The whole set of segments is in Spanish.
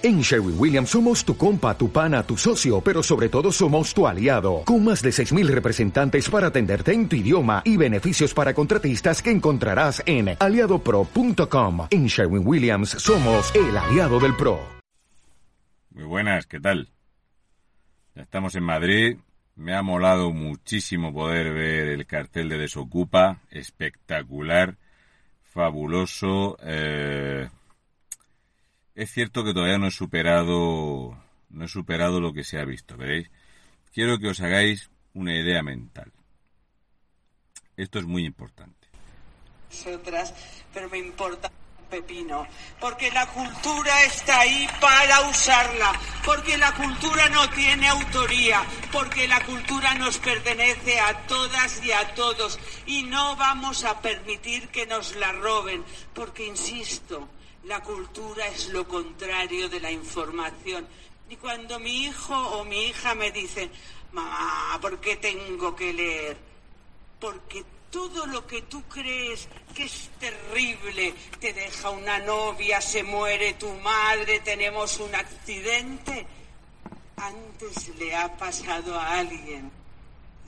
En Sherwin Williams somos tu compa, tu pana, tu socio, pero sobre todo somos tu aliado, con más de 6.000 representantes para atenderte en tu idioma y beneficios para contratistas que encontrarás en aliadopro.com. En Sherwin Williams somos el aliado del PRO. Muy buenas, ¿qué tal? Ya estamos en Madrid. Me ha molado muchísimo poder ver el cartel de Desocupa. Espectacular, fabuloso. Eh es cierto que todavía no he superado no he superado lo que se ha visto, ¿veréis? Quiero que os hagáis una idea mental. Esto es muy importante. Otras, pero me importa pepino, porque la cultura está ahí para usarla, porque la cultura no tiene autoría, porque la cultura nos pertenece a todas y a todos y no vamos a permitir que nos la roben, porque insisto, la cultura es lo contrario de la información. Y cuando mi hijo o mi hija me dicen, mamá, ¿por qué tengo que leer? Porque todo lo que tú crees que es terrible, te deja una novia, se muere tu madre, tenemos un accidente, antes le ha pasado a alguien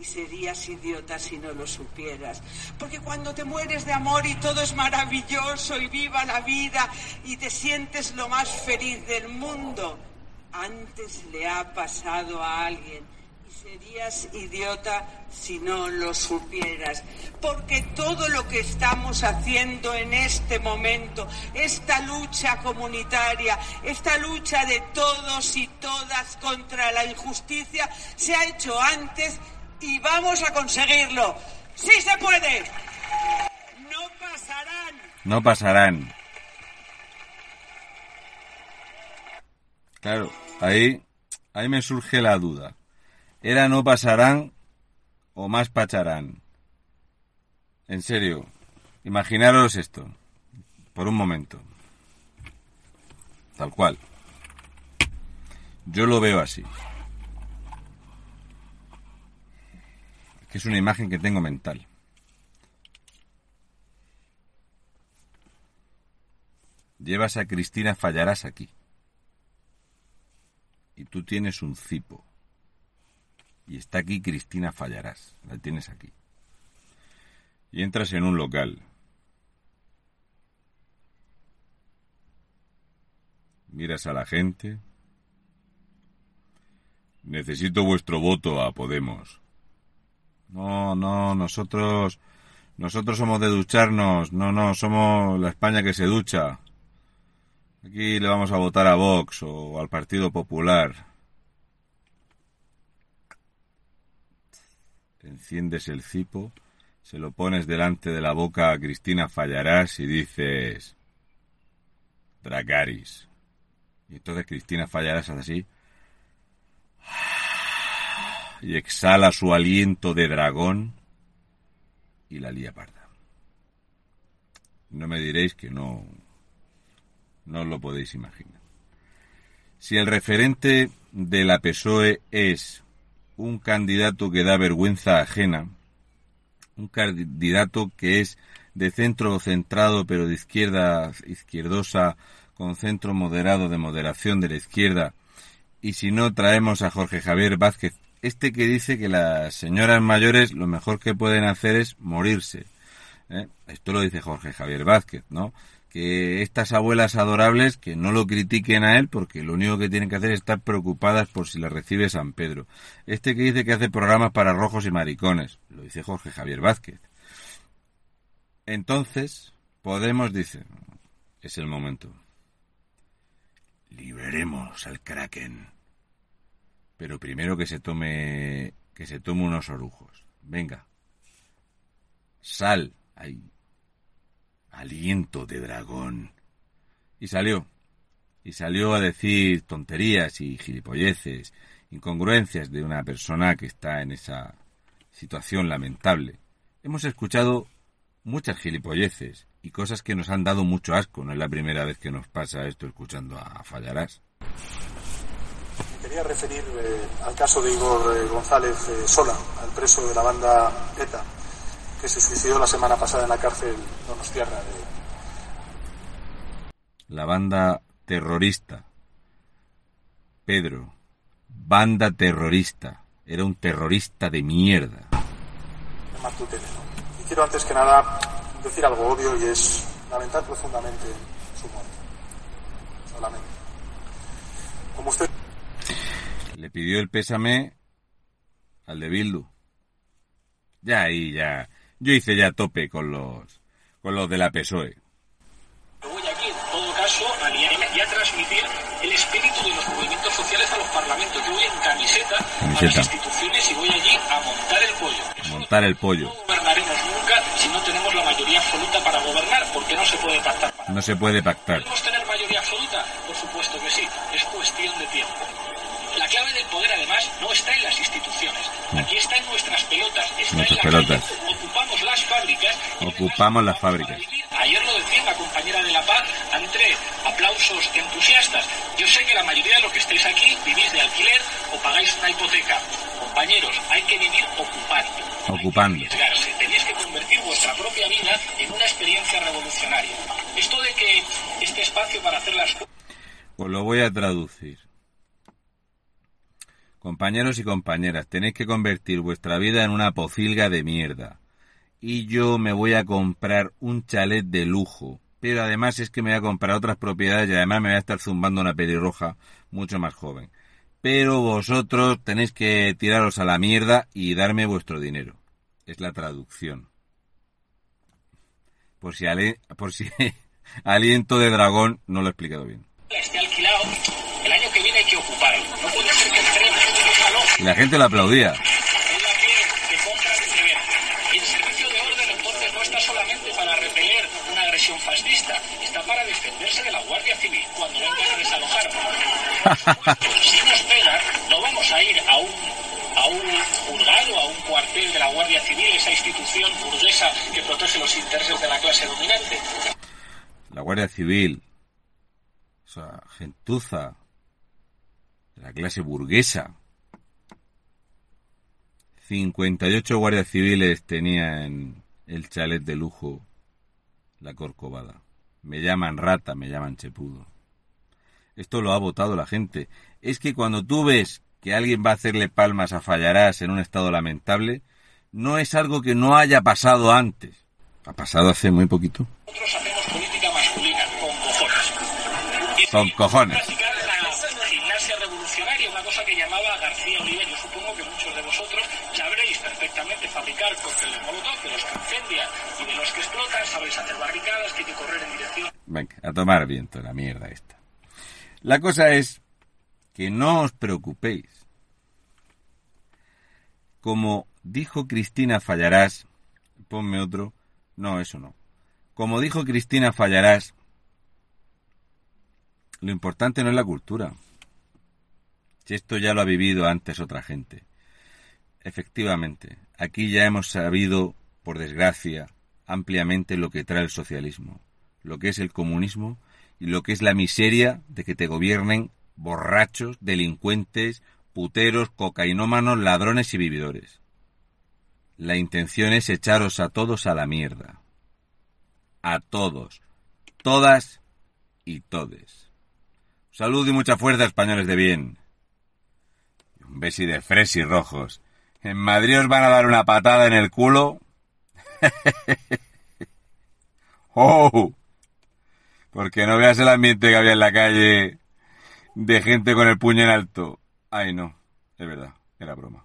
y serías idiota si no lo supieras. Porque cuando te mueres de amor y todo es maravilloso y viva la vida y te sientes lo más feliz del mundo, antes le ha pasado a alguien y serías idiota si no lo supieras. Porque todo lo que estamos haciendo en este momento, esta lucha comunitaria, esta lucha de todos y todas contra la injusticia, se ha hecho antes y vamos a conseguirlo. ¡Sí se puede! No pasarán. No pasarán. Claro, ahí, ahí me surge la duda. ¿Era no pasarán o más pacharán? En serio, imaginaros esto, por un momento. Tal cual. Yo lo veo así. Es una imagen que tengo mental. Llevas a Cristina Fallarás aquí. Y tú tienes un cipo. Y está aquí Cristina Fallarás. La tienes aquí. Y entras en un local. Miras a la gente. Necesito vuestro voto a Podemos. No, no, nosotros, nosotros somos de ducharnos. No, no, somos la España que se ducha. Aquí le vamos a votar a Vox o al Partido Popular. Enciendes el cipo, se lo pones delante de la boca a Cristina Fallarás y dices... Dragaris. Y entonces Cristina Fallarás así y exhala su aliento de dragón y la lía parda. No me diréis que no, no lo podéis imaginar. Si el referente de la PSOE es un candidato que da vergüenza ajena, un candidato que es de centro centrado pero de izquierda izquierdosa con centro moderado de moderación de la izquierda, y si no traemos a Jorge Javier Vázquez este que dice que las señoras mayores lo mejor que pueden hacer es morirse. ¿eh? Esto lo dice Jorge Javier Vázquez, ¿no? Que estas abuelas adorables que no lo critiquen a él porque lo único que tienen que hacer es estar preocupadas por si la recibe San Pedro. Este que dice que hace programas para rojos y maricones, lo dice Jorge Javier Vázquez. Entonces, Podemos dice, es el momento. Liberemos al Kraken pero primero que se tome que se tome unos orujos. Venga. Sal ahí. Aliento de dragón. Y salió. Y salió a decir tonterías y gilipolleces, incongruencias de una persona que está en esa situación lamentable. Hemos escuchado muchas gilipolleces y cosas que nos han dado mucho asco. No es la primera vez que nos pasa esto escuchando a Fallarás quería referir eh, al caso de Igor eh, González eh, Sola, al preso de la banda ETA, que se suicidó la semana pasada en la cárcel Donostiarra. De... La banda terrorista Pedro, banda terrorista. Era un terrorista de mierda. Y quiero antes que nada decir algo obvio y es lamentar profundamente su muerte. Solamente. Como usted. Le pidió el pésame al de Bildu. Ya ahí, ya. Yo hice ya tope con los con los de la PSOE. Voy aquí, en todo caso, a, y a transmitir el espíritu de los movimientos sociales a los parlamentos. Yo voy en camiseta, a las instituciones y voy allí a montar el pollo. Montar el pollo. No gobernaremos nunca si no tenemos la mayoría absoluta para gobernar, porque no se puede pactar. No se puede pactar. ¿Podemos tener mayoría absoluta? Por supuesto que sí. Es cuestión de tiempo. La clave del poder, además, no está en las instituciones. Aquí está en nuestras pelotas. Está Nuestras en la pelotas. Ocupamos las fábricas. Ocupamos las fábricas. Ayer lo decía la compañera de La Paz, entre aplausos entusiastas. Yo sé que la mayoría de los que estáis aquí vivís de alquiler o pagáis una hipoteca. Compañeros, hay que vivir ocupando. Ocupando. Que. Tenéis que convertir vuestra propia vida en una experiencia revolucionaria. Esto de que este espacio para hacer las cosas Pues lo voy a traducir. Compañeros y compañeras, tenéis que convertir vuestra vida en una pocilga de mierda. Y yo me voy a comprar un chalet de lujo. Pero además es que me voy a comprar otras propiedades y además me voy a estar zumbando una pelirroja mucho más joven. Pero vosotros tenéis que tiraros a la mierda y darme vuestro dinero. Es la traducción. Por si, por si aliento de dragón no lo he explicado bien. alquilado, el año que viene hay que ocuparlo. No puede ser que entremos en un salón Y la gente lo aplaudía. No fascista, está para defenderse de la Guardia Civil cuando vengan a desalojarnos. si nos pegan, no vamos a ir a un a un juzgado, a un cuartel de la Guardia Civil, esa institución burguesa que protege los intereses de la clase dominante. la Guardia Civil, esa gentuza de la clase burguesa. 58 guardias civiles tenía en el chalet de lujo la Corcovada. Me llaman rata, me llaman chepudo. Esto lo ha votado la gente. Es que cuando tú ves que alguien va a hacerle palmas a Fallarás en un estado lamentable, no es algo que no haya pasado antes. Ha pasado hace muy poquito. Nosotros hacemos política masculina con cojones. Y Con cojones. practicar la gimnasia revolucionaria, una cosa que llamaba García. Yo supongo que muchos de vosotros sabréis de los que y de los que sabréis hacer barricadas, que correr en dirección Venga, a tomar viento la mierda esta. La cosa es que no os preocupéis. Como dijo Cristina Fallarás, ponme otro, no, eso no. Como dijo Cristina Fallarás, lo importante no es la cultura. Si esto ya lo ha vivido antes otra gente. Efectivamente, aquí ya hemos sabido, por desgracia, ampliamente lo que trae el socialismo, lo que es el comunismo y lo que es la miseria de que te gobiernen borrachos, delincuentes, puteros, cocainómanos, ladrones y vividores. La intención es echaros a todos a la mierda. A todos. Todas y todes. Salud y mucha fuerza, españoles de bien. Un besi de fresi rojos. En Madrid os van a dar una patada en el culo. ¡Oh! Porque no veas el ambiente que había en la calle de gente con el puño en alto. Ay, no, es verdad, era broma.